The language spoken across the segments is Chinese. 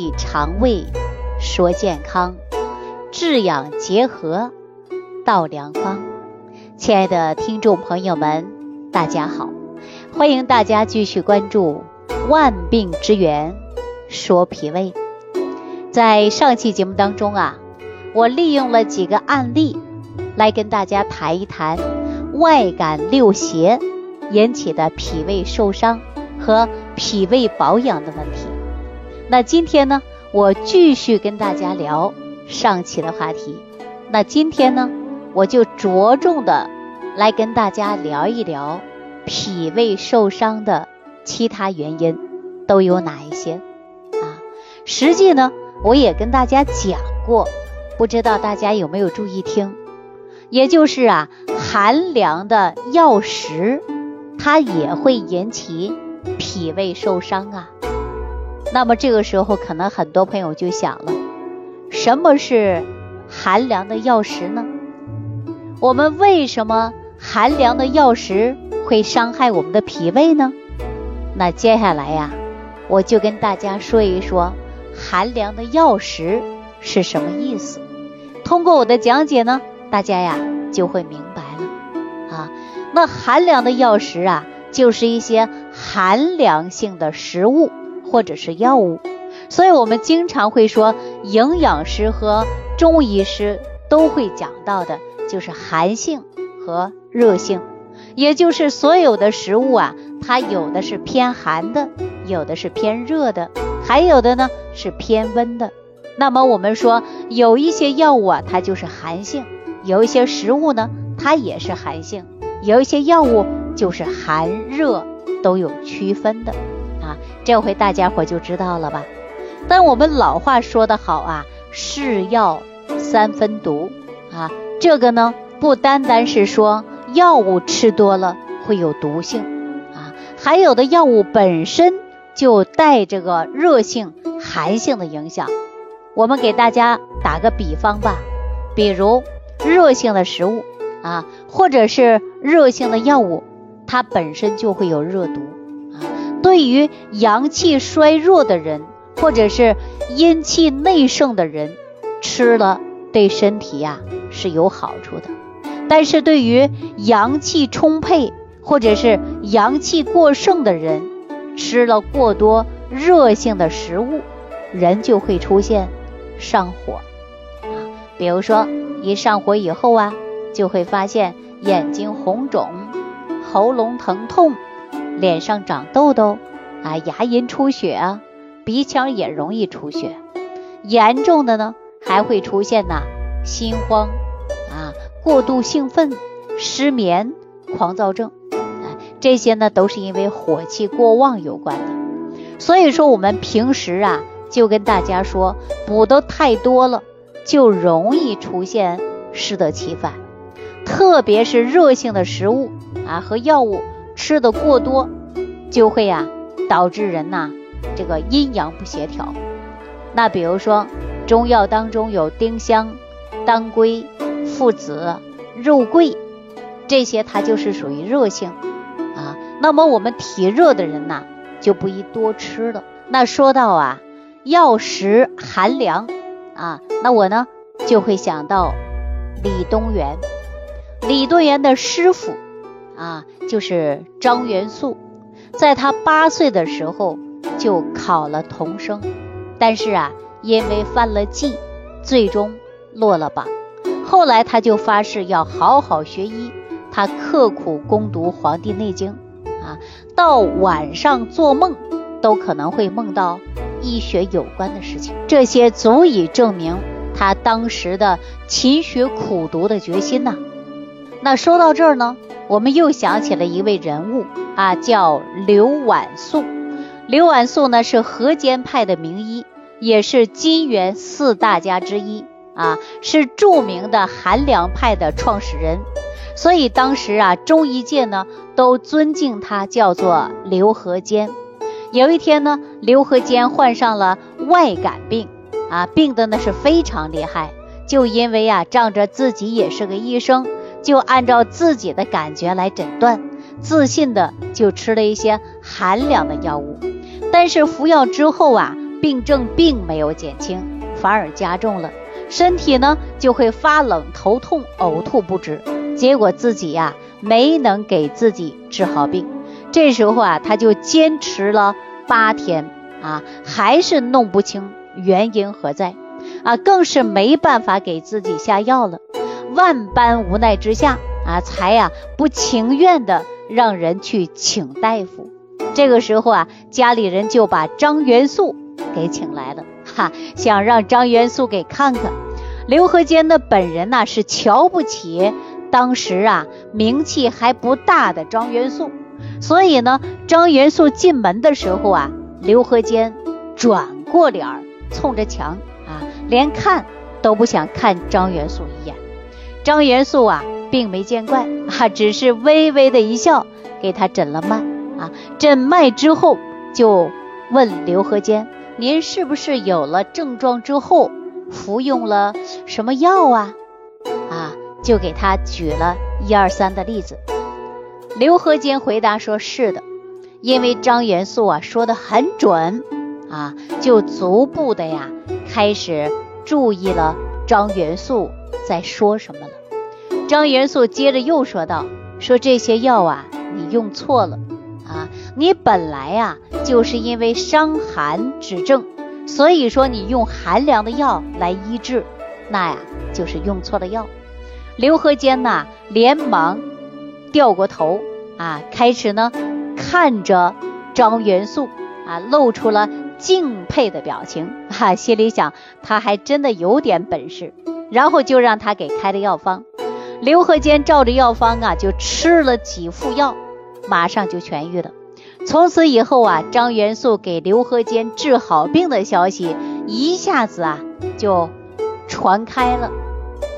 理肠胃，说健康，治养结合，道良方。亲爱的听众朋友们，大家好，欢迎大家继续关注《万病之源说脾胃》。在上期节目当中啊，我利用了几个案例来跟大家谈一谈外感六邪引起的脾胃受伤和脾胃保养的问题。那今天呢，我继续跟大家聊上期的话题。那今天呢，我就着重的来跟大家聊一聊脾胃受伤的其他原因都有哪一些啊？实际呢，我也跟大家讲过，不知道大家有没有注意听？也就是啊，寒凉的药食，它也会引起脾胃受伤啊。那么这个时候，可能很多朋友就想了，什么是寒凉的药食呢？我们为什么寒凉的药食会伤害我们的脾胃呢？那接下来呀，我就跟大家说一说寒凉的药食是什么意思。通过我的讲解呢，大家呀就会明白了啊。那寒凉的药食啊，就是一些寒凉性的食物。或者是药物，所以我们经常会说，营养师和中医师都会讲到的，就是寒性和热性，也就是所有的食物啊，它有的是偏寒的，有的是偏热的，还有的呢是偏温的。那么我们说，有一些药物啊，它就是寒性；有一些食物呢，它也是寒性；有一些药物就是寒热都有区分的。这回大家伙就知道了吧？但我们老话说得好啊，是药三分毒啊。这个呢，不单单是说药物吃多了会有毒性啊，还有的药物本身就带这个热性、寒性的影响。我们给大家打个比方吧，比如热性的食物啊，或者是热性的药物，它本身就会有热毒。对于阳气衰弱的人，或者是阴气内盛的人，吃了对身体呀是有好处的。但是对于阳气充沛或者是阳气过盛的人，吃了过多热性的食物，人就会出现上火。比如说一上火以后啊，就会发现眼睛红肿、喉咙疼痛。脸上长痘痘啊，牙龈出血啊，鼻腔也容易出血，严重的呢还会出现呐心慌啊、过度兴奋、失眠、狂躁症啊，这些呢都是因为火气过旺有关的。所以说我们平时啊就跟大家说，补的太多了就容易出现适得其反，特别是热性的食物啊和药物。吃的过多，就会呀导致人呐这个阴阳不协调。那比如说中药当中有丁香、当归、附子、肉桂这些，它就是属于热性啊。那么我们体热的人呐就不宜多吃了。那说到啊药食寒凉啊，那我呢就会想到李东垣，李东垣的师傅。啊，就是张元素，在他八岁的时候就考了童生，但是啊，因为犯了忌，最终落了榜。后来他就发誓要好好学医，他刻苦攻读《黄帝内经》，啊，到晚上做梦都可能会梦到医学有关的事情，这些足以证明他当时的勤学苦读的决心呐。那说到这儿呢？我们又想起了一位人物啊，叫刘婉素。刘婉素呢是河间派的名医，也是金元四大家之一啊，是著名的寒凉派的创始人。所以当时啊，中医界呢都尊敬他，叫做刘河间。有一天呢，刘河间患上了外感病啊，病的呢是非常厉害，就因为啊，仗着自己也是个医生。就按照自己的感觉来诊断，自信的就吃了一些寒凉的药物，但是服药之后啊，病症并没有减轻，反而加重了，身体呢就会发冷、头痛、呕吐不止，结果自己呀没能给自己治好病。这时候啊，他就坚持了八天啊，还是弄不清原因何在啊，更是没办法给自己下药了。万般无奈之下啊，才呀不情愿的让人去请大夫。这个时候啊，家里人就把张元素给请来了，哈，想让张元素给看看。刘和坚的本人呢是瞧不起当时啊名气还不大的张元素。所以呢，张元素进门的时候啊，刘和坚转过脸儿，冲着墙啊，连看都不想看张元素一眼。张元素啊，并没见怪啊，只是微微的一笑，给他诊了脉啊。诊脉之后，就问刘和坚：“您是不是有了症状之后，服用了什么药啊？”啊，就给他举了一二三的例子。刘和坚回答说：“是的，因为张元素啊说的很准啊，就逐步的呀开始注意了张元素在说什么了。张元素接着又说道：说这些药啊你用错了啊，你本来呀就是因为伤寒之症，所以说你用寒凉的药来医治，那呀就是用错了药。”刘和坚呐连忙。掉过头啊，开始呢看着张元素啊，露出了敬佩的表情哈，心里想他还真的有点本事。然后就让他给开了药方，刘和坚照着药方啊，就吃了几副药，马上就痊愈了。从此以后啊，张元素给刘和坚治好病的消息一下子啊就传开了。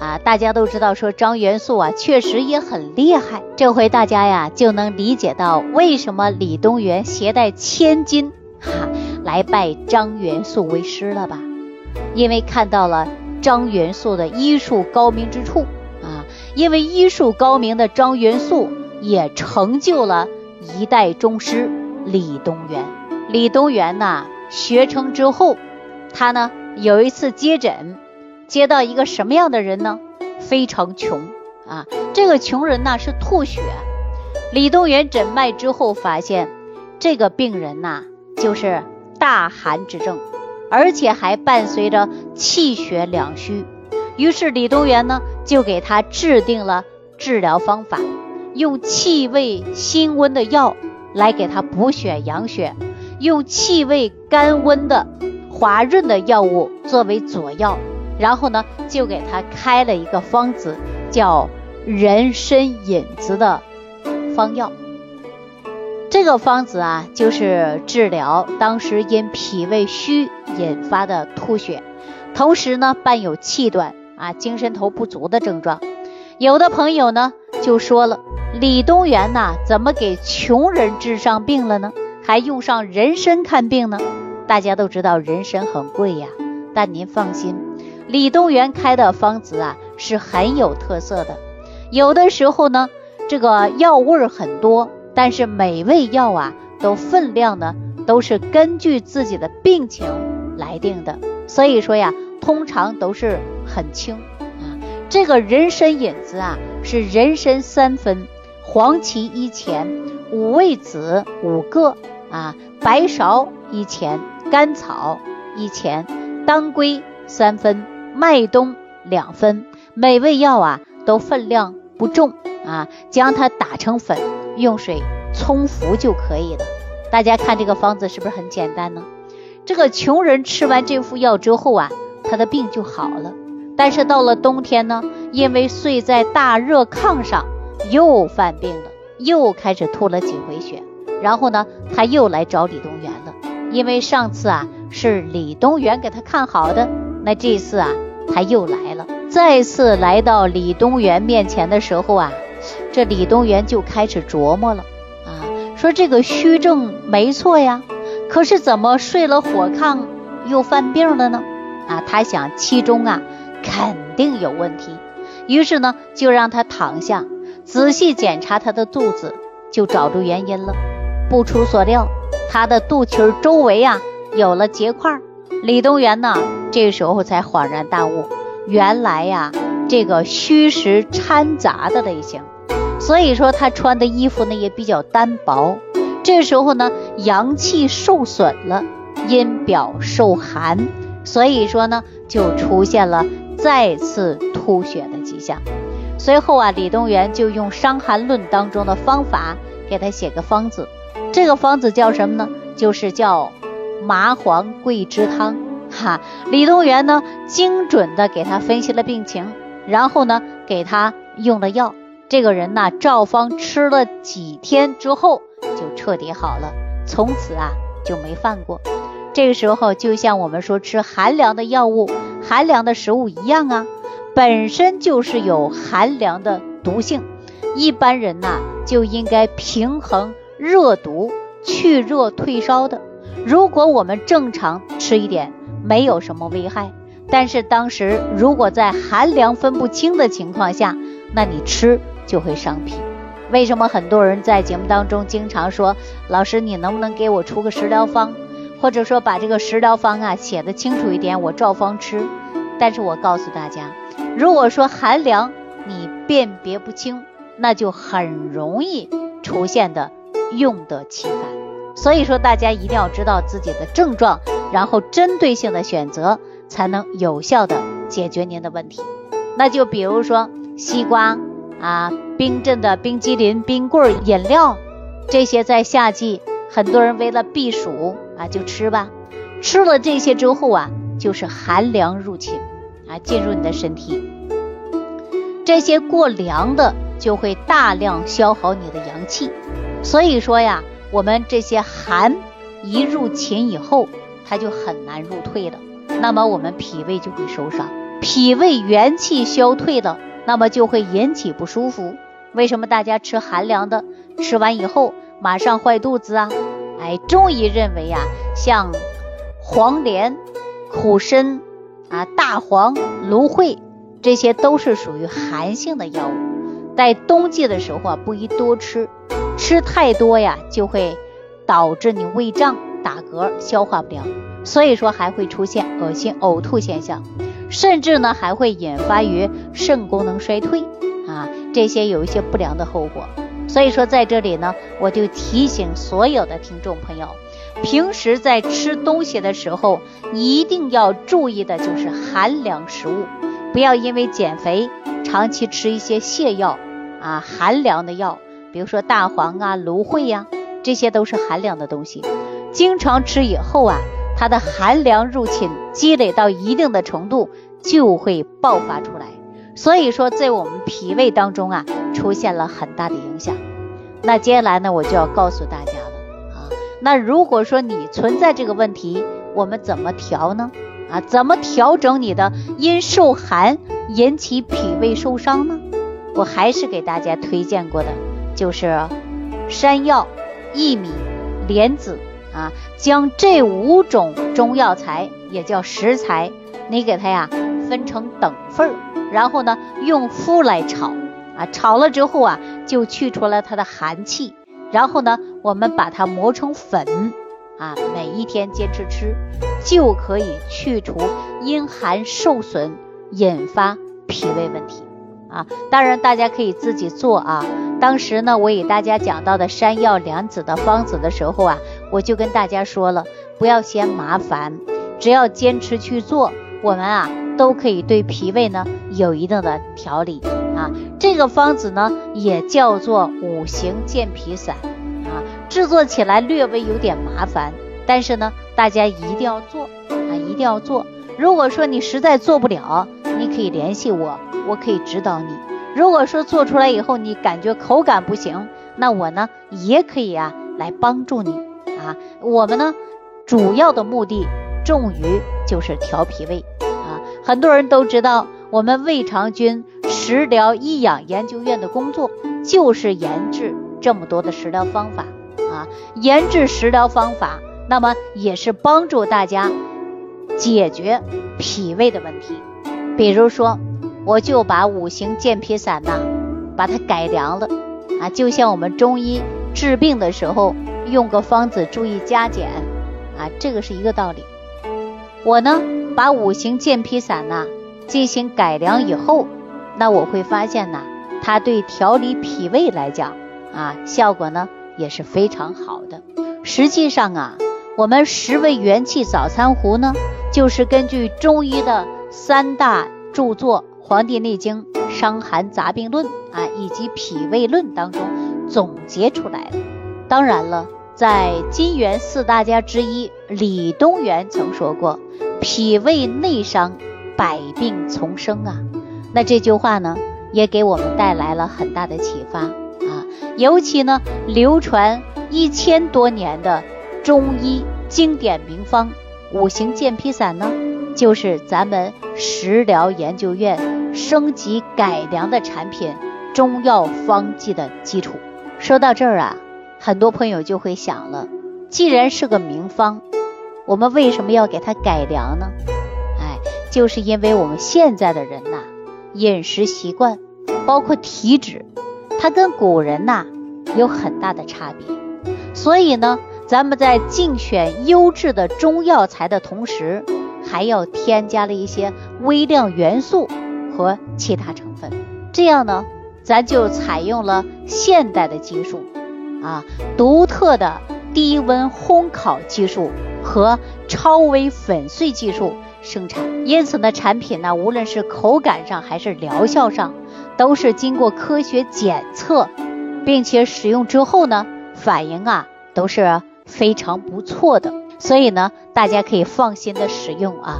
啊，大家都知道说张元素啊，确实也很厉害。这回大家呀就能理解到为什么李东垣携带千金哈来拜张元素为师了吧？因为看到了张元素的医术高明之处啊。因为医术高明的张元素也成就了一代宗师李东垣。李东垣呐，学成之后，他呢有一次接诊。接到一个什么样的人呢？非常穷啊！这个穷人呢是吐血。李东垣诊脉之后发现，这个病人呐就是大寒之症，而且还伴随着气血两虚。于是李东垣呢就给他制定了治疗方法，用气味辛温的药来给他补血养血，用气味甘温的滑润的药物作为佐药。然后呢，就给他开了一个方子，叫人参引子的方药。这个方子啊，就是治疗当时因脾胃虚引发的吐血，同时呢伴有气短啊、精神头不足的症状。有的朋友呢就说了，李东垣呐，怎么给穷人治上病了呢？还用上人参看病呢？大家都知道人参很贵呀，但您放心。李东垣开的方子啊是很有特色的，有的时候呢，这个药味儿很多，但是每味药啊都分量呢都是根据自己的病情来定的，所以说呀，通常都是很轻啊。这个人参引子啊是人参三分，黄芪一钱，五味子五个啊，白芍一钱，甘草一钱，当归三分。麦冬两分，每味药啊都分量不重啊，将它打成粉，用水冲服就可以了。大家看这个方子是不是很简单呢？这个穷人吃完这副药之后啊，他的病就好了。但是到了冬天呢，因为睡在大热炕上，又犯病了，又开始吐了几回血。然后呢，他又来找李东垣了，因为上次啊是李东垣给他看好的。那这次啊，他又来了。再次来到李东垣面前的时候啊，这李东垣就开始琢磨了啊，说这个虚症没错呀，可是怎么睡了火炕又犯病了呢？啊，他想其中啊肯定有问题，于是呢就让他躺下，仔细检查他的肚子，就找出原因了。不出所料，他的肚脐周围啊有了结块。李东垣呢，这时候才恍然大悟，原来呀，这个虚实掺杂的类型，所以说他穿的衣服呢也比较单薄。这时候呢，阳气受损了，阴表受寒，所以说呢，就出现了再次吐血的迹象。随后啊，李东垣就用《伤寒论》当中的方法给他写个方子，这个方子叫什么呢？就是叫。麻黄桂枝汤，哈，李东垣呢精准的给他分析了病情，然后呢给他用了药，这个人呢照方吃了几天之后就彻底好了，从此啊就没犯过。这个时候就像我们说吃寒凉的药物、寒凉的食物一样啊，本身就是有寒凉的毒性，一般人呐就应该平衡热毒、去热退烧的。如果我们正常吃一点，没有什么危害。但是当时如果在寒凉分不清的情况下，那你吃就会伤脾。为什么很多人在节目当中经常说，老师你能不能给我出个食疗方，或者说把这个食疗方啊写的清楚一点，我照方吃。但是我告诉大家，如果说寒凉你辨别不清，那就很容易出现的用得其反。所以说，大家一定要知道自己的症状，然后针对性的选择，才能有效的解决您的问题。那就比如说西瓜啊、冰镇的冰激凌、冰棍、饮料，这些在夏季，很多人为了避暑啊就吃吧。吃了这些之后啊，就是寒凉入侵啊，进入你的身体，这些过凉的就会大量消耗你的阳气。所以说呀。我们这些寒一入侵以后，它就很难入退了，那么我们脾胃就会受伤，脾胃元气消退了，那么就会引起不舒服。为什么大家吃寒凉的，吃完以后马上坏肚子啊？哎，中医认为呀，像黄连、苦参啊、大黄、芦荟，这些都是属于寒性的药物，在冬季的时候啊，不宜多吃。吃太多呀，就会导致你胃胀、打嗝、消化不良，所以说还会出现恶心、呕吐现象，甚至呢还会引发于肾功能衰退啊，这些有一些不良的后果。所以说在这里呢，我就提醒所有的听众朋友，平时在吃东西的时候，一定要注意的就是寒凉食物，不要因为减肥长期吃一些泻药啊、寒凉的药。比如说大黄啊、芦荟呀，这些都是寒凉的东西。经常吃以后啊，它的寒凉入侵积累到一定的程度，就会爆发出来。所以说，在我们脾胃当中啊，出现了很大的影响。那接下来呢，我就要告诉大家了啊。那如果说你存在这个问题，我们怎么调呢？啊，怎么调整你的因受寒引起脾胃受伤呢？我还是给大家推荐过的。就是山药、薏米、莲子啊，将这五种中药材，也叫食材，你给它呀分成等份儿，然后呢用麸来炒啊，炒了之后啊就去除了它的寒气，然后呢我们把它磨成粉啊，每一天坚持吃，就可以去除阴寒受损引发脾胃问题。啊，当然大家可以自己做啊。当时呢，我给大家讲到的山药莲子的方子的时候啊，我就跟大家说了，不要嫌麻烦，只要坚持去做，我们啊都可以对脾胃呢有一定的调理啊。这个方子呢也叫做五行健脾散啊，制作起来略微有点麻烦，但是呢大家一定要做啊，一定要做。如果说你实在做不了，你可以联系我。我可以指导你。如果说做出来以后你感觉口感不行，那我呢也可以啊来帮助你啊。我们呢主要的目的重于就是调脾胃啊。很多人都知道，我们胃肠君食疗益养研究院的工作就是研制这么多的食疗方法啊，研制食疗方法，那么也是帮助大家解决脾胃的问题，比如说。我就把五行健脾散呐，把它改良了啊，就像我们中医治病的时候用个方子，注意加减啊，这个是一个道理。我呢把五行健脾散呐进行改良以后，那我会发现呐，它对调理脾胃来讲啊，效果呢也是非常好的。实际上啊，我们十味元气早餐壶呢，就是根据中医的三大著作《黄帝内经》《伤寒杂病论》啊以及《脾胃论》当中总结出来的。当然了。在金元四大家之一李东垣曾说过：“脾胃内伤，百病丛生啊。”那这句话呢，也给我们带来了很大的启发啊。尤其呢，流传一千多年的中医经典名方五行健脾散呢，就是咱们食疗研究院升级改良的产品中药方剂的基础。说到这儿啊。很多朋友就会想了，既然是个名方，我们为什么要给它改良呢？哎，就是因为我们现在的人呐，饮食习惯，包括体质，它跟古人呐有很大的差别。所以呢，咱们在竞选优质的中药材的同时，还要添加了一些微量元素和其他成分。这样呢，咱就采用了现代的技术。啊，独特的低温烘烤技术和超微粉碎技术生产，因此呢，产品呢，无论是口感上还是疗效上，都是经过科学检测，并且使用之后呢，反应啊都是非常不错的，所以呢，大家可以放心的使用啊。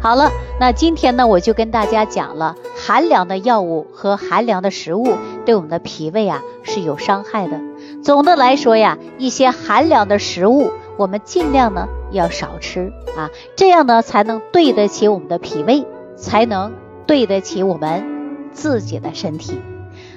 好了，那今天呢，我就跟大家讲了寒凉的药物和寒凉的食物对我们的脾胃啊是有伤害的。总的来说呀，一些寒凉的食物，我们尽量呢要少吃啊，这样呢才能对得起我们的脾胃，才能对得起我们自己的身体。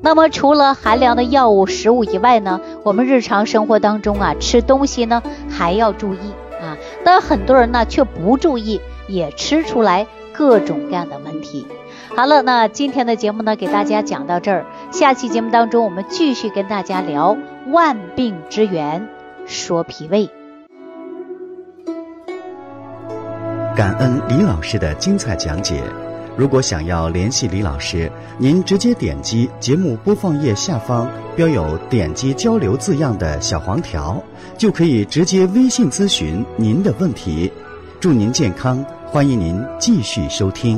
那么除了寒凉的药物、食物以外呢，我们日常生活当中啊，吃东西呢还要注意啊，但很多人呢却不注意。也吃出来各种各样的问题。好了，那今天的节目呢，给大家讲到这儿。下期节目当中，我们继续跟大家聊万病之源，说脾胃。感恩李老师的精彩讲解。如果想要联系李老师，您直接点击节目播放页下方标有“点击交流”字样的小黄条，就可以直接微信咨询您的问题。祝您健康，欢迎您继续收听。